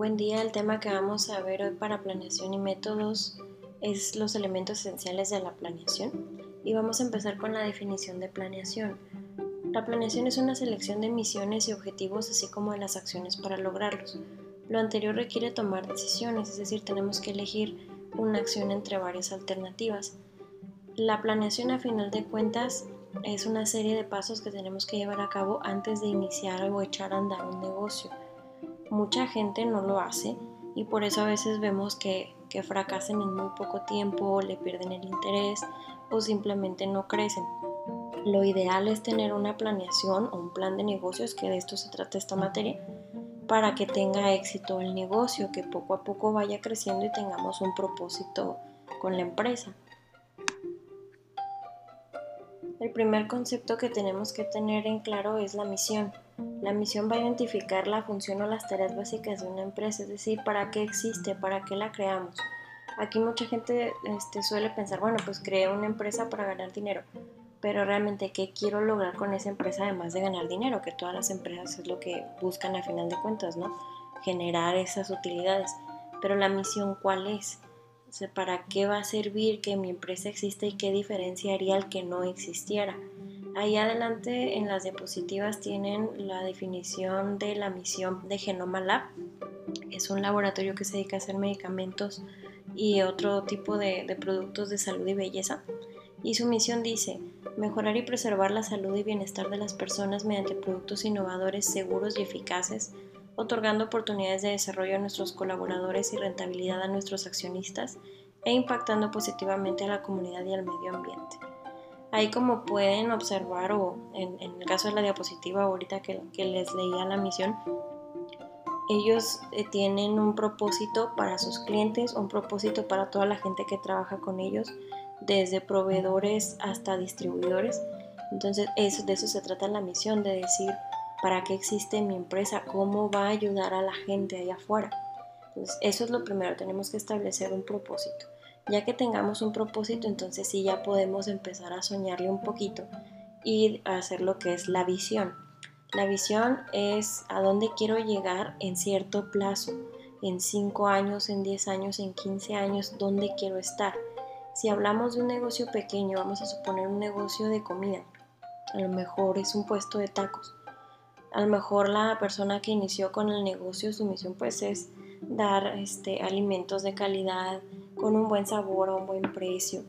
Buen día, el tema que vamos a ver hoy para planeación y métodos es los elementos esenciales de la planeación y vamos a empezar con la definición de planeación. La planeación es una selección de misiones y objetivos así como de las acciones para lograrlos. Lo anterior requiere tomar decisiones, es decir, tenemos que elegir una acción entre varias alternativas. La planeación a final de cuentas es una serie de pasos que tenemos que llevar a cabo antes de iniciar o echar a andar un negocio mucha gente no lo hace y por eso a veces vemos que, que fracasan en muy poco tiempo, le pierden el interés o simplemente no crecen. Lo ideal es tener una planeación o un plan de negocios, que de esto se trata esta materia, para que tenga éxito el negocio, que poco a poco vaya creciendo y tengamos un propósito con la empresa. El primer concepto que tenemos que tener en claro es la misión. La misión va a identificar la función o las tareas básicas de una empresa, es decir, para qué existe, para qué la creamos. Aquí mucha gente este, suele pensar, bueno, pues creé una empresa para ganar dinero, pero realmente qué quiero lograr con esa empresa además de ganar dinero, que todas las empresas es lo que buscan a final de cuentas, ¿no? Generar esas utilidades. Pero la misión, ¿cuál es? ¿para qué va a servir que mi empresa exista y qué diferenciaría al que no existiera? Ahí adelante en las diapositivas tienen la definición de la misión de Genoma Lab. Es un laboratorio que se dedica a hacer medicamentos y otro tipo de, de productos de salud y belleza. Y su misión dice, mejorar y preservar la salud y bienestar de las personas mediante productos innovadores, seguros y eficaces, otorgando oportunidades de desarrollo a nuestros colaboradores y rentabilidad a nuestros accionistas e impactando positivamente a la comunidad y al medio ambiente. Ahí como pueden observar, o en, el caso de la diapositiva ahorita que, les leía la misión, ellos eh, tienen un propósito para sus clientes, un propósito para toda la gente que trabaja con ellos, desde proveedores hasta distribuidores. Entonces de eso se trata la misión, de decir para qué existe mi empresa, cómo va a ayudar a la gente allá afuera. Entonces eso es lo primero, tenemos que establecer un propósito. Ya que tengamos un propósito, entonces sí ya podemos empezar a soñarle un poquito y hacer lo que es la visión. La visión es a dónde quiero llegar en cierto plazo, en 5 años, en 10 años, en 15 años, dónde quiero estar. Si hablamos de un negocio pequeño, vamos a suponer un negocio de comida, a lo mejor es un puesto de tacos. A lo mejor la persona que inició con el negocio, su misión pues es dar este, alimentos de calidad, con un buen sabor a un buen precio.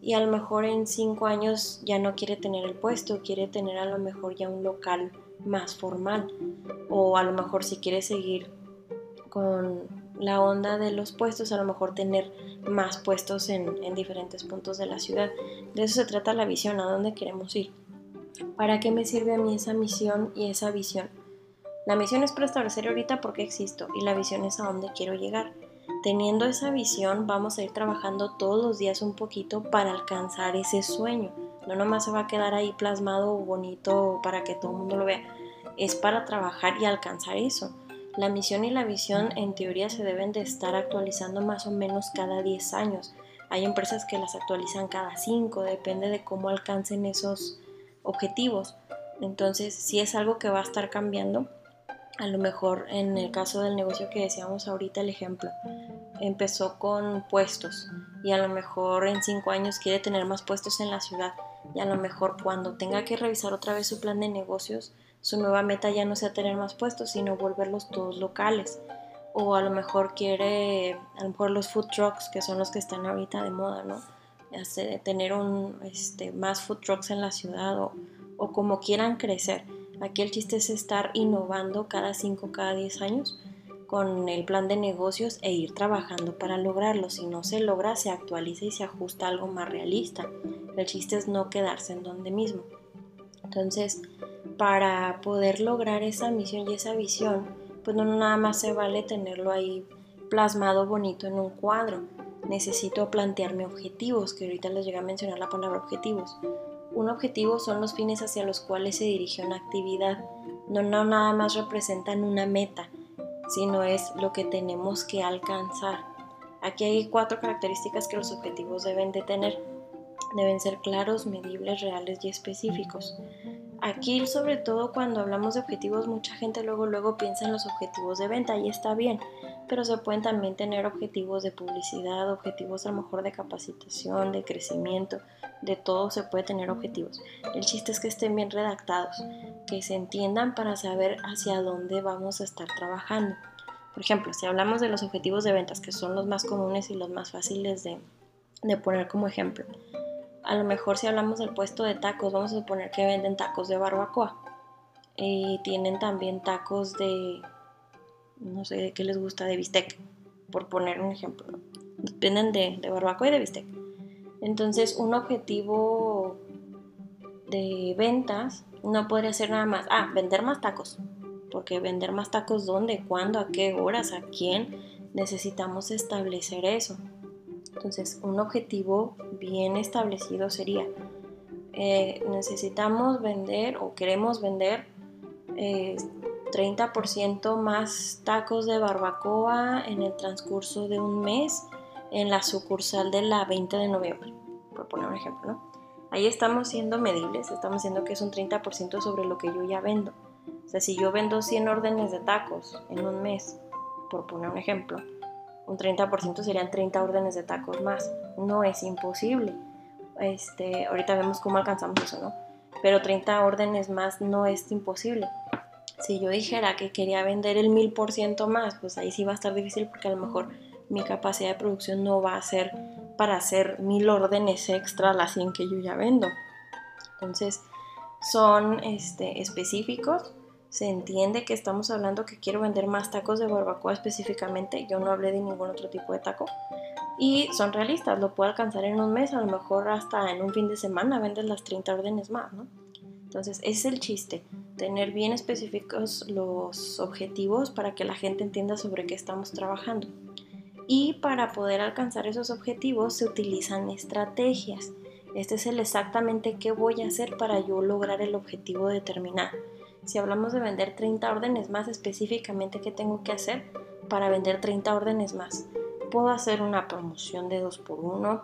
Y a lo mejor en cinco años ya no quiere tener el puesto, quiere tener a lo mejor ya un local más formal. O a lo mejor si quiere seguir con la onda de los puestos, a lo mejor tener más puestos en, en diferentes puntos de la ciudad. De eso se trata la visión, a dónde queremos ir. ¿Para qué me sirve a mí esa misión y esa visión? La misión es para establecer ahorita por qué existo y la visión es a dónde quiero llegar. Teniendo esa visión vamos a ir trabajando todos los días un poquito para alcanzar ese sueño. No nomás se va a quedar ahí plasmado bonito para que todo el mundo lo vea. Es para trabajar y alcanzar eso. La misión y la visión en teoría se deben de estar actualizando más o menos cada 10 años. Hay empresas que las actualizan cada 5, depende de cómo alcancen esos objetivos. Entonces, si es algo que va a estar cambiando, a lo mejor en el caso del negocio que decíamos ahorita, el ejemplo, empezó con puestos y a lo mejor en cinco años quiere tener más puestos en la ciudad y a lo mejor cuando tenga que revisar otra vez su plan de negocios, su nueva meta ya no sea tener más puestos, sino volverlos todos locales. O a lo mejor quiere, a lo mejor los food trucks, que son los que están ahorita de moda, ¿no? tener un, este, más food trucks en la ciudad o, o como quieran crecer Aquí el chiste es estar innovando cada 5, cada 10 años con el plan de negocios e ir trabajando para lograrlo. Si no se logra, se actualiza y se ajusta a algo más realista. El chiste es no quedarse en donde mismo. Entonces, para poder lograr esa misión y esa visión, pues no nada más se vale tenerlo ahí plasmado bonito en un cuadro. Necesito plantearme objetivos, que ahorita les llega a mencionar la palabra objetivos. Un objetivo son los fines hacia los cuales se dirige una actividad. No, nada más representan una meta, sino es lo que tenemos que alcanzar. Aquí hay cuatro características que los objetivos deben de tener. Deben ser claros, medibles, reales y específicos. Aquí, sobre todo cuando hablamos de objetivos, mucha gente luego luego piensa en los objetivos de venta y está bien, pero se pueden también tener objetivos de publicidad, objetivos a lo mejor de capacitación, de crecimiento, de todo se puede tener objetivos. El chiste es que estén bien redactados, que se entiendan para saber hacia dónde vamos a estar trabajando. Por ejemplo, si hablamos de los objetivos de ventas, que son los más comunes y los más fáciles de, de poner como ejemplo, a lo mejor si hablamos del puesto de tacos, vamos a suponer que venden tacos de barbacoa y tienen también tacos de, no sé de qué les gusta, de bistec, por poner un ejemplo. Venden de, de barbacoa y de bistec. Entonces, un objetivo de ventas no podría ser nada más, ah, vender más tacos. Porque vender más tacos, ¿dónde? ¿Cuándo? ¿A qué horas? ¿A quién? Necesitamos establecer eso. Entonces, un objetivo bien establecido sería, eh, necesitamos vender o queremos vender 30% eh, más tacos de barbacoa en el transcurso de un mes en la sucursal de la 20 de noviembre, por poner un ejemplo, ¿no? Ahí estamos siendo medibles, estamos diciendo que es un 30% sobre lo que yo ya vendo. O sea, si yo vendo 100 órdenes de tacos en un mes, por poner un ejemplo, un 30% serían 30 órdenes de tacos más. No es imposible. Este, ahorita vemos cómo alcanzamos eso, ¿no? Pero 30 órdenes más no es imposible. Si yo dijera que quería vender el 1000% más, pues ahí sí va a estar difícil porque a lo mejor mi capacidad de producción no va a ser para hacer mil órdenes extra a las 100 que yo ya vendo. Entonces, son este, específicos se entiende que estamos hablando que quiero vender más tacos de barbacoa específicamente. Yo no hablé de ningún otro tipo de taco. Y son realistas, lo puedo alcanzar en un mes, a lo mejor hasta en un fin de semana vendes las 30 órdenes más, ¿no? Entonces, es el chiste, tener bien específicos los objetivos para que la gente entienda sobre qué estamos trabajando. Y para poder alcanzar esos objetivos se utilizan estrategias. Este es el exactamente qué voy a hacer para yo lograr el objetivo determinado. Si hablamos de vender 30 órdenes más específicamente, ¿qué tengo que hacer para vender 30 órdenes más? Puedo hacer una promoción de 2x1,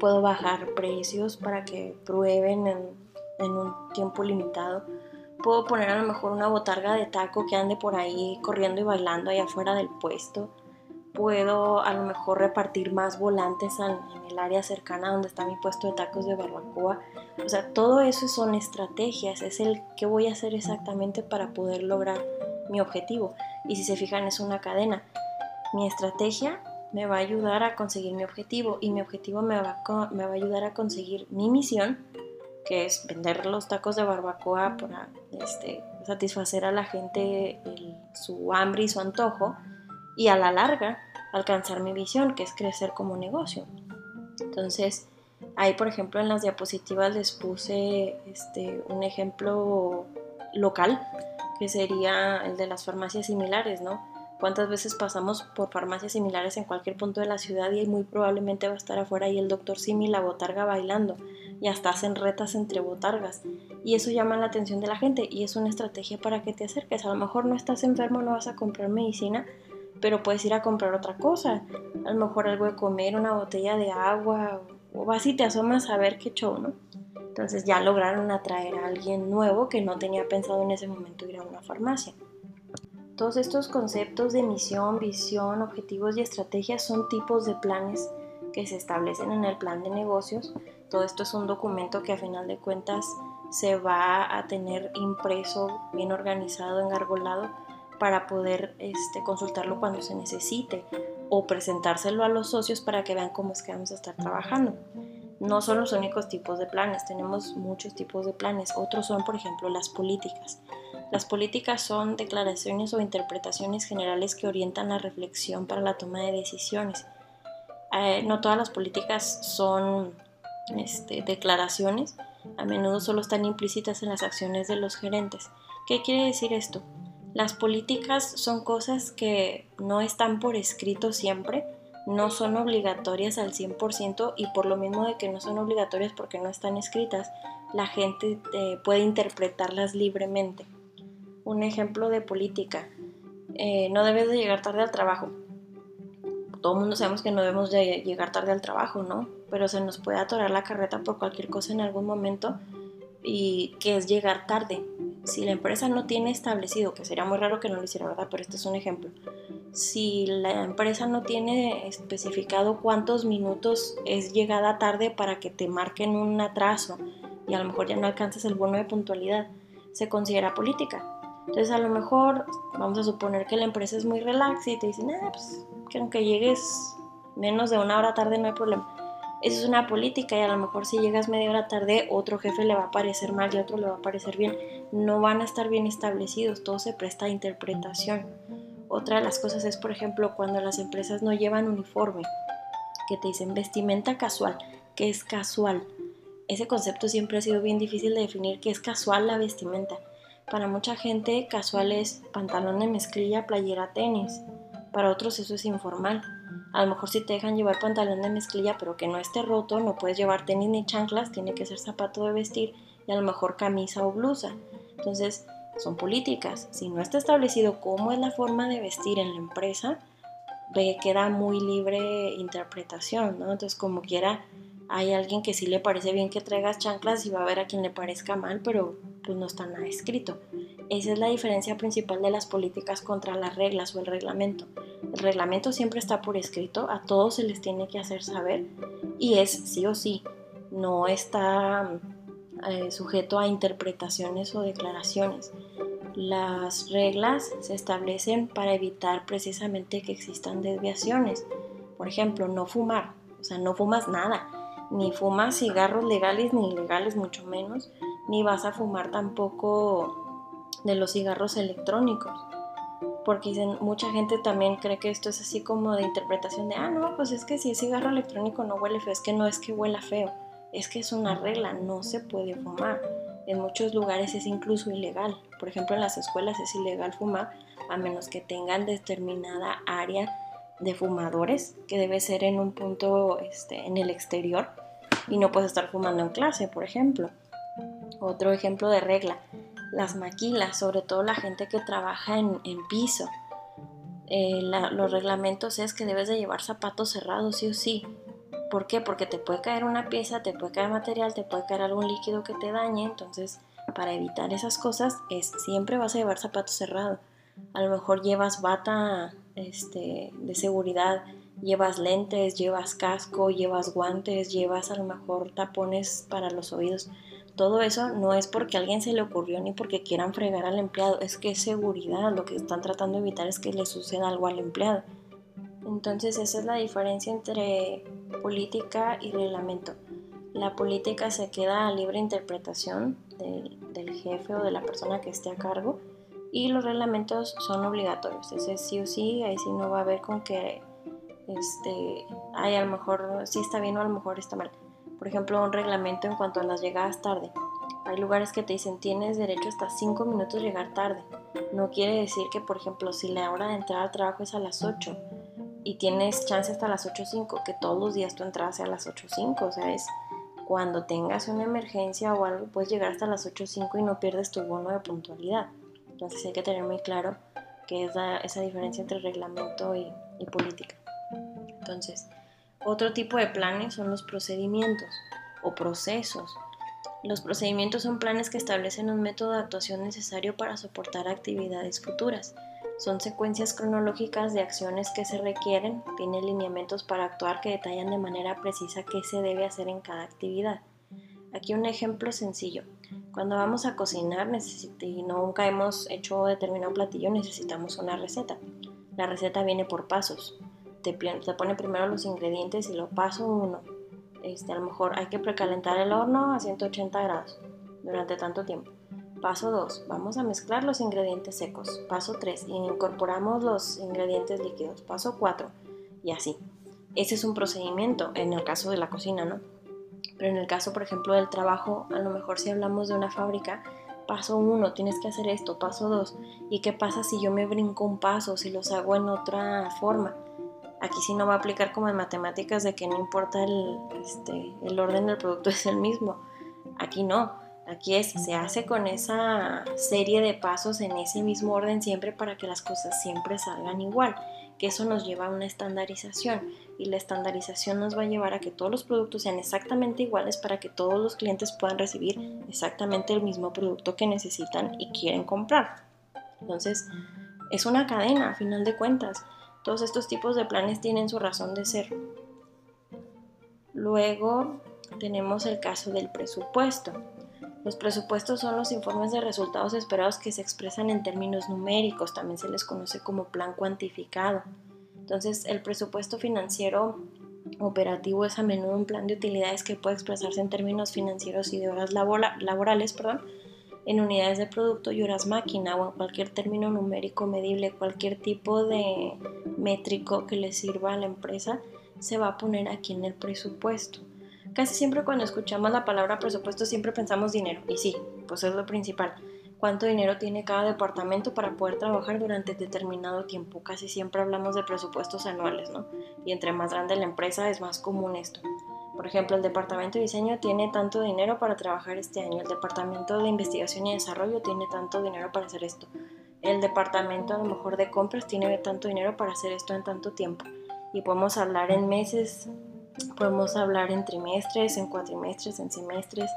puedo bajar precios para que prueben en, en un tiempo limitado. Puedo poner a lo mejor una botarga de taco que ande por ahí corriendo y bailando allá afuera del puesto puedo a lo mejor repartir más volantes en, el área cercana donde está mi puesto de tacos de barbacoa. O sea, todo eso son estrategias, es el que voy a hacer exactamente para poder lograr mi objetivo. Y si se fijan, es una cadena. Mi estrategia me va a ayudar a conseguir mi objetivo y mi objetivo me va, me va a ayudar a conseguir mi misión, que es vender los tacos de barbacoa para este, satisfacer a la gente su hambre y su antojo y a la larga alcanzar mi visión, que es crecer como negocio. Entonces, ahí por ejemplo en las diapositivas les puse este, un ejemplo local, que sería el de las farmacias similares, ¿no? ¿Cuántas veces pasamos por farmacias similares en cualquier punto de la ciudad y muy probablemente va a estar afuera y el doctor Simi la botarga bailando y hasta hacen retas entre botargas y eso llama la atención de la gente y es una estrategia para que te acerques. A lo mejor no estás enfermo, no vas a comprar medicina, pero puedes ir a comprar otra cosa, a lo mejor algo de comer, una botella de agua, o vas y te asomas a ver qué show, ¿no? Entonces ya lograron atraer a alguien nuevo que no tenía pensado en ese momento ir a una farmacia. Todos estos conceptos de misión, visión, objetivos y estrategias son tipos de planes que se establecen en el plan de negocios. Todo esto es un documento que a final de cuentas se va a tener impreso, bien organizado, engargolado para poder este, consultarlo cuando se necesite o presentárselo a los socios para que vean cómo es que vamos a estar trabajando. No son los únicos tipos de planes, tenemos muchos tipos de planes. Otros son, por ejemplo, las políticas. Las políticas son declaraciones o interpretaciones generales que orientan la reflexión para la toma de decisiones. Eh, no todas las políticas son este, declaraciones, a menudo solo están implícitas en las acciones de los gerentes. ¿Qué quiere decir esto? Las políticas son cosas que no están por escrito siempre, no son obligatorias al 100% y por lo mismo de que no son obligatorias porque no están escritas, la gente eh, puede interpretarlas libremente. Un ejemplo de política, eh, no debes de llegar tarde al trabajo. Todo el mundo sabemos que no debemos de llegar tarde al trabajo, ¿no? Pero se nos puede atorar la carreta por cualquier cosa en algún momento y que es llegar tarde si la empresa no tiene establecido, que sería muy raro que no lo hiciera, ¿verdad? Pero este es un ejemplo. si la empresa no tiene especificado cuántos minutos es llegada tarde para que te marquen un atraso y a lo mejor ya no alcanzas el bono de puntualidad, se considera política. Entonces a lo mejor vamos a suponer que la empresa es muy relax y te dicen, ah, pues que aunque llegues menos de una hora tarde no hay problema. Eso es una política y a lo mejor si llegas media hora tarde otro jefe le va a parecer mal y otro le va a parecer bien. No van a estar bien establecidos, todo se presta a interpretación. Otra de las cosas es, por ejemplo, cuando las empresas no llevan uniforme, que te dicen vestimenta casual, que es casual. Ese concepto siempre ha sido bien difícil de definir, que es casual la vestimenta. Para mucha gente, casual es pantalón de mezclilla, playera, tenis. Para otros eso es informal. A lo mejor si te dejan llevar pantalón de mezclilla pero que no esté roto, no puedes llevar tenis ni chanclas, tiene que ser zapato de vestir y a lo mejor camisa o blusa. Entonces, son políticas. Si no está establecido cómo es la forma de vestir en la empresa, queda muy libre interpretación, ¿no? Entonces, como quiera, hay alguien que sí le parece bien que traigas chanclas y va a haber a quien le parezca mal, pero pues no está nada escrito. Esa es la diferencia principal de las políticas contra las reglas o el reglamento. El reglamento siempre está por escrito, a todos se les tiene que hacer saber y es sí o sí, no está eh, sujeto a interpretaciones o declaraciones. Las reglas se establecen para evitar precisamente que existan desviaciones. Por ejemplo, no fumar, o sea, no fumas nada, ni fumas cigarros legales ni ilegales mucho menos, ni vas a fumar tampoco de los cigarros electrónicos. Porque dicen, mucha gente también cree que esto es así como de interpretación de, ah, no, pues es que si es cigarro electrónico no huele feo, es que no es que huela feo, es que es una regla, no se puede fumar. En muchos lugares es incluso ilegal. Por ejemplo, en las escuelas es ilegal fumar a menos que tengan determinada área de fumadores, que debe ser en un punto este, en el exterior y no puedes estar fumando en clase, por ejemplo. Otro ejemplo de regla, las maquilas, sobre todo la gente que trabaja en, piso. Eh, los reglamentos es que debes de llevar zapatos cerrados sí o sí. ¿Por qué? Porque te puede caer una pieza, te puede caer material, te puede caer algún líquido que te dañe. Entonces, para evitar esas cosas, es siempre vas a llevar zapatos cerrados. A lo mejor llevas bata este, de seguridad, llevas lentes, llevas casco, llevas guantes, llevas a lo mejor tapones para los oídos. Todo eso no es porque a alguien se le ocurrió ni porque quieran fregar al empleado, es que es seguridad, lo que están tratando de evitar es que le suceda algo al empleado. Entonces esa es la diferencia entre política y reglamento. La política se queda a libre interpretación del, del jefe o de la persona que esté a cargo y los reglamentos son obligatorios. Ese sí o sí, ahí sí no va a haber con que este, hay a lo mejor sí está bien o a lo mejor está mal. Por ejemplo, un reglamento en cuanto a las llegadas tarde. Hay lugares que te dicen tienes derecho hasta 5 minutos llegar tarde. No quiere decir que, por ejemplo, si la hora de entrar al trabajo es a las 8 y tienes chance hasta las 8.05, que todos los días tu entrada a las 8.05. O sea, es cuando tengas una emergencia o algo, puedes llegar hasta las 8.05 y no pierdes tu bono de puntualidad. Entonces hay que tener muy claro que es esa diferencia entre reglamento y política. Entonces, otro tipo de planes son los procedimientos o procesos. Los procedimientos son planes que establecen un método de actuación necesario para soportar actividades futuras. Son secuencias cronológicas de acciones que se requieren, tienen lineamientos para actuar que detallan de manera precisa qué se debe hacer en cada actividad. Aquí un ejemplo sencillo. Cuando vamos a cocinar y nunca hemos hecho determinado platillo, necesitamos una receta. La receta viene por pasos te, pone primero los ingredientes y lo paso uno. Este, a lo mejor hay que precalentar el horno a 180 grados durante tanto tiempo. Paso 2. Vamos a mezclar los ingredientes secos. Paso 3. Incorporamos los ingredientes líquidos. Paso 4. Y así. Ese es un procedimiento en el caso de la cocina, ¿no? Pero en el caso, por ejemplo, del trabajo, a lo mejor si hablamos de una fábrica, paso 1, tienes que hacer esto, paso 2. ¿Y qué pasa si yo me brinco un paso, si los hago en otra forma? Aquí sí no va a aplicar como en matemáticas de que no importa el, este, el orden del producto es el mismo. Aquí no. Aquí es, se hace con esa serie de pasos en ese mismo orden siempre para que las cosas siempre salgan igual. Que eso nos lleva a una estandarización y la estandarización nos va a llevar a que todos los productos sean exactamente iguales para que todos los clientes puedan recibir exactamente el mismo producto que necesitan y quieren comprar. Entonces, es una cadena a final de cuentas Todos estos tipos de planes tienen su razón de ser. Luego tenemos el caso del presupuesto. Los presupuestos son los informes de resultados esperados que se expresan en términos numéricos, también se les conoce como plan cuantificado. Entonces, el presupuesto financiero operativo es a menudo un plan de utilidades que puede expresarse en términos financieros y de horas laborales, perdón, en unidades de producto y horas máquina o en cualquier término numérico medible, cualquier tipo de métrico que le sirva a la empresa, se va a poner aquí en el presupuesto. Casi siempre cuando escuchamos la palabra presupuesto siempre pensamos dinero, y sí, pues es lo principal. ¿Cuánto dinero tiene cada departamento para poder trabajar durante determinado tiempo? Casi siempre hablamos de presupuestos anuales, ¿no? Y entre más grande la empresa es más común esto. Por ejemplo, el departamento de diseño tiene tanto dinero para trabajar este año, el departamento de investigación y desarrollo tiene tanto dinero para hacer esto, el departamento a lo mejor de compras tiene tanto dinero para hacer esto en tanto tiempo. Y podemos hablar en meses, podemos hablar en trimestres, en cuatrimestres, en semestres,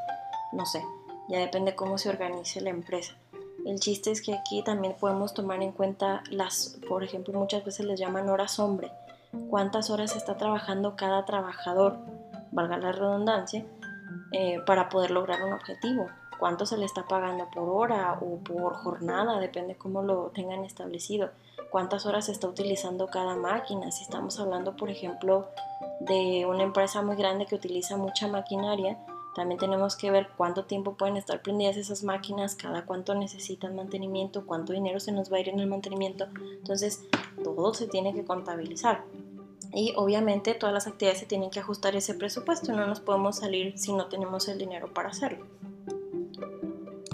no sé, ya depende cómo se organice la empresa. El chiste es que aquí también podemos tomar en cuenta las, por ejemplo, muchas veces les llaman horas hombre. ¿Cuántas horas está trabajando cada trabajador? Valga la redundancia, eh, para poder lograr un objetivo. Cuánto se le está pagando por hora o por jornada, depende cómo lo tengan establecido. Cuántas horas se está utilizando cada máquina. Si estamos hablando, por ejemplo, de una empresa muy grande que utiliza mucha maquinaria, también tenemos que ver cuánto tiempo pueden estar prendidas esas máquinas, cada cuánto necesitan mantenimiento, cuánto dinero se nos va a ir en el mantenimiento. Entonces, todo se tiene que contabilizar. Y obviamente todas las actividades se tienen que ajustar ese presupuesto, no nos podemos salir si no tenemos el dinero para hacerlo.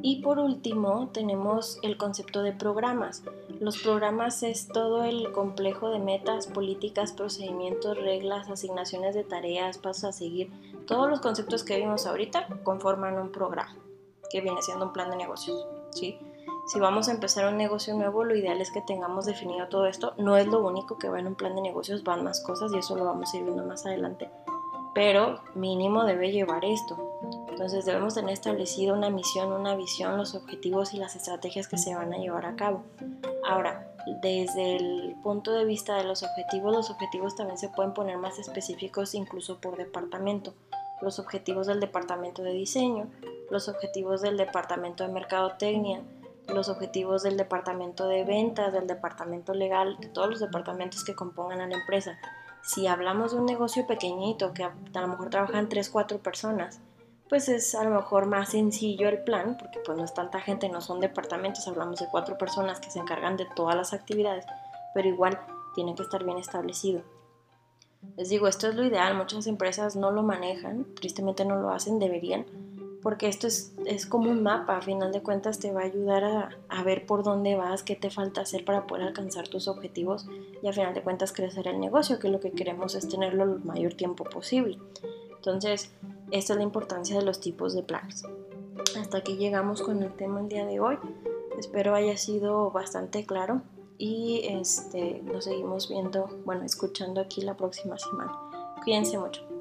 Y por último tenemos el concepto de programas. Los programas es todo el complejo de metas, políticas, procedimientos, reglas, asignaciones de tareas, pasos a seguir. Todos los conceptos que vimos ahorita conforman un programa, que viene siendo un plan de negocios. ¿sí? Si vamos a empezar un negocio nuevo, lo ideal es que tengamos definido todo esto. No es lo único que va en un plan de negocios, van más cosas y eso lo vamos a ir viendo más adelante. Pero mínimo debe llevar esto. Entonces debemos tener establecido una misión, una visión, los objetivos y las estrategias que se van a llevar a cabo. Ahora, desde el punto de vista de los objetivos, los objetivos también se pueden poner más específicos incluso por departamento. Los objetivos del departamento de diseño, los objetivos del departamento de mercadotecnia, los objetivos del departamento de ventas, del departamento legal, de todos los departamentos que compongan a la empresa. Si hablamos de un negocio pequeñito que a, lo mejor trabajan 3, 4 personas, pues es a lo mejor más sencillo el plan, porque pues no es tanta gente, no son departamentos, hablamos de cuatro personas que se encargan de todas las actividades, pero igual tiene que estar bien establecido. Les digo, esto es lo ideal, muchas empresas no lo manejan, tristemente no lo hacen, deberían, porque esto es, es, como un mapa, a final de cuentas te va a ayudar a, a, ver por dónde vas, qué te falta hacer para poder alcanzar tus objetivos y a final de cuentas crecer el negocio, que lo que queremos es tenerlo el mayor tiempo posible. Entonces, esta es la importancia de los tipos de planes. Hasta aquí llegamos con el tema el día de hoy. Espero haya sido bastante claro y este, nos seguimos viendo, bueno, escuchando aquí la próxima semana. Cuídense mucho.